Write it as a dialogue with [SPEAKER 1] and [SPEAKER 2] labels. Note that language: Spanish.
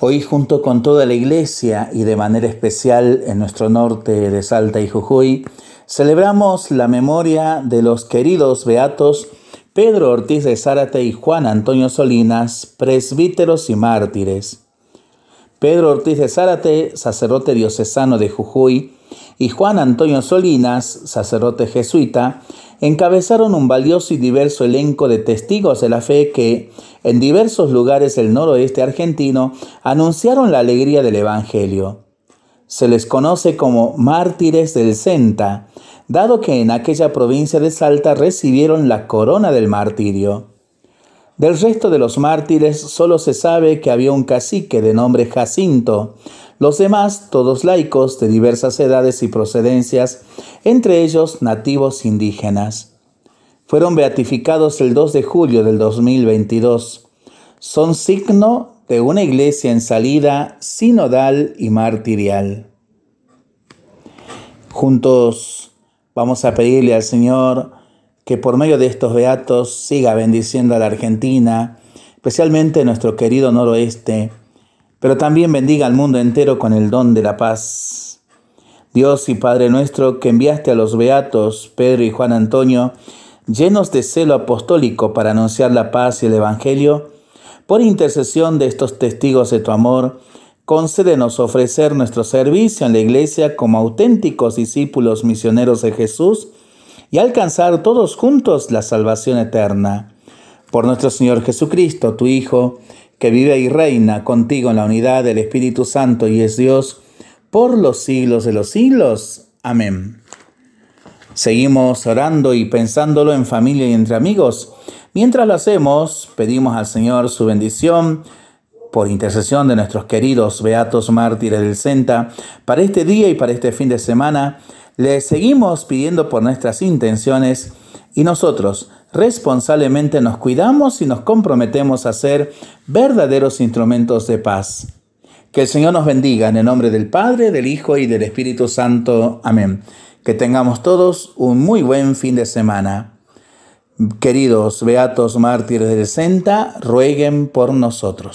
[SPEAKER 1] Hoy junto con toda la iglesia y de manera especial en nuestro norte de Salta y Jujuy, celebramos la memoria de los queridos beatos Pedro Ortiz de Zárate y Juan Antonio Solinas, presbíteros y mártires. Pedro Ortiz de Zárate, sacerdote diocesano de Jujuy, y Juan Antonio Solinas, sacerdote jesuita, encabezaron un valioso y diverso elenco de testigos de la fe que, en diversos lugares del noroeste argentino, anunciaron la alegría del Evangelio. Se les conoce como mártires del Senta, dado que en aquella provincia de Salta recibieron la corona del martirio. Del resto de los mártires solo se sabe que había un cacique de nombre Jacinto, los demás todos laicos de diversas edades y procedencias, entre ellos nativos indígenas. Fueron beatificados el 2 de julio del 2022. Son signo de una iglesia en salida sinodal y martirial. Juntos vamos a pedirle al Señor que por medio de estos beatos siga bendiciendo a la Argentina, especialmente nuestro querido noroeste, pero también bendiga al mundo entero con el don de la paz. Dios y Padre nuestro, que enviaste a los beatos Pedro y Juan Antonio, llenos de celo apostólico para anunciar la paz y el Evangelio, por intercesión de estos testigos de tu amor, concédenos ofrecer nuestro servicio en la Iglesia como auténticos discípulos misioneros de Jesús, y alcanzar todos juntos la salvación eterna. Por nuestro Señor Jesucristo, tu Hijo, que vive y reina contigo en la unidad del Espíritu Santo y es Dios, por los siglos de los siglos. Amén. Seguimos orando y pensándolo en familia y entre amigos. Mientras lo hacemos, pedimos al Señor su bendición por intercesión de nuestros queridos beatos mártires del Senta, para este día y para este fin de semana, le seguimos pidiendo por nuestras intenciones y nosotros responsablemente nos cuidamos y nos comprometemos a ser verdaderos instrumentos de paz. Que el Señor nos bendiga en el nombre del Padre, del Hijo y del Espíritu Santo. Amén. Que tengamos todos un muy buen fin de semana. Queridos beatos mártires del Senta, rueguen por nosotros.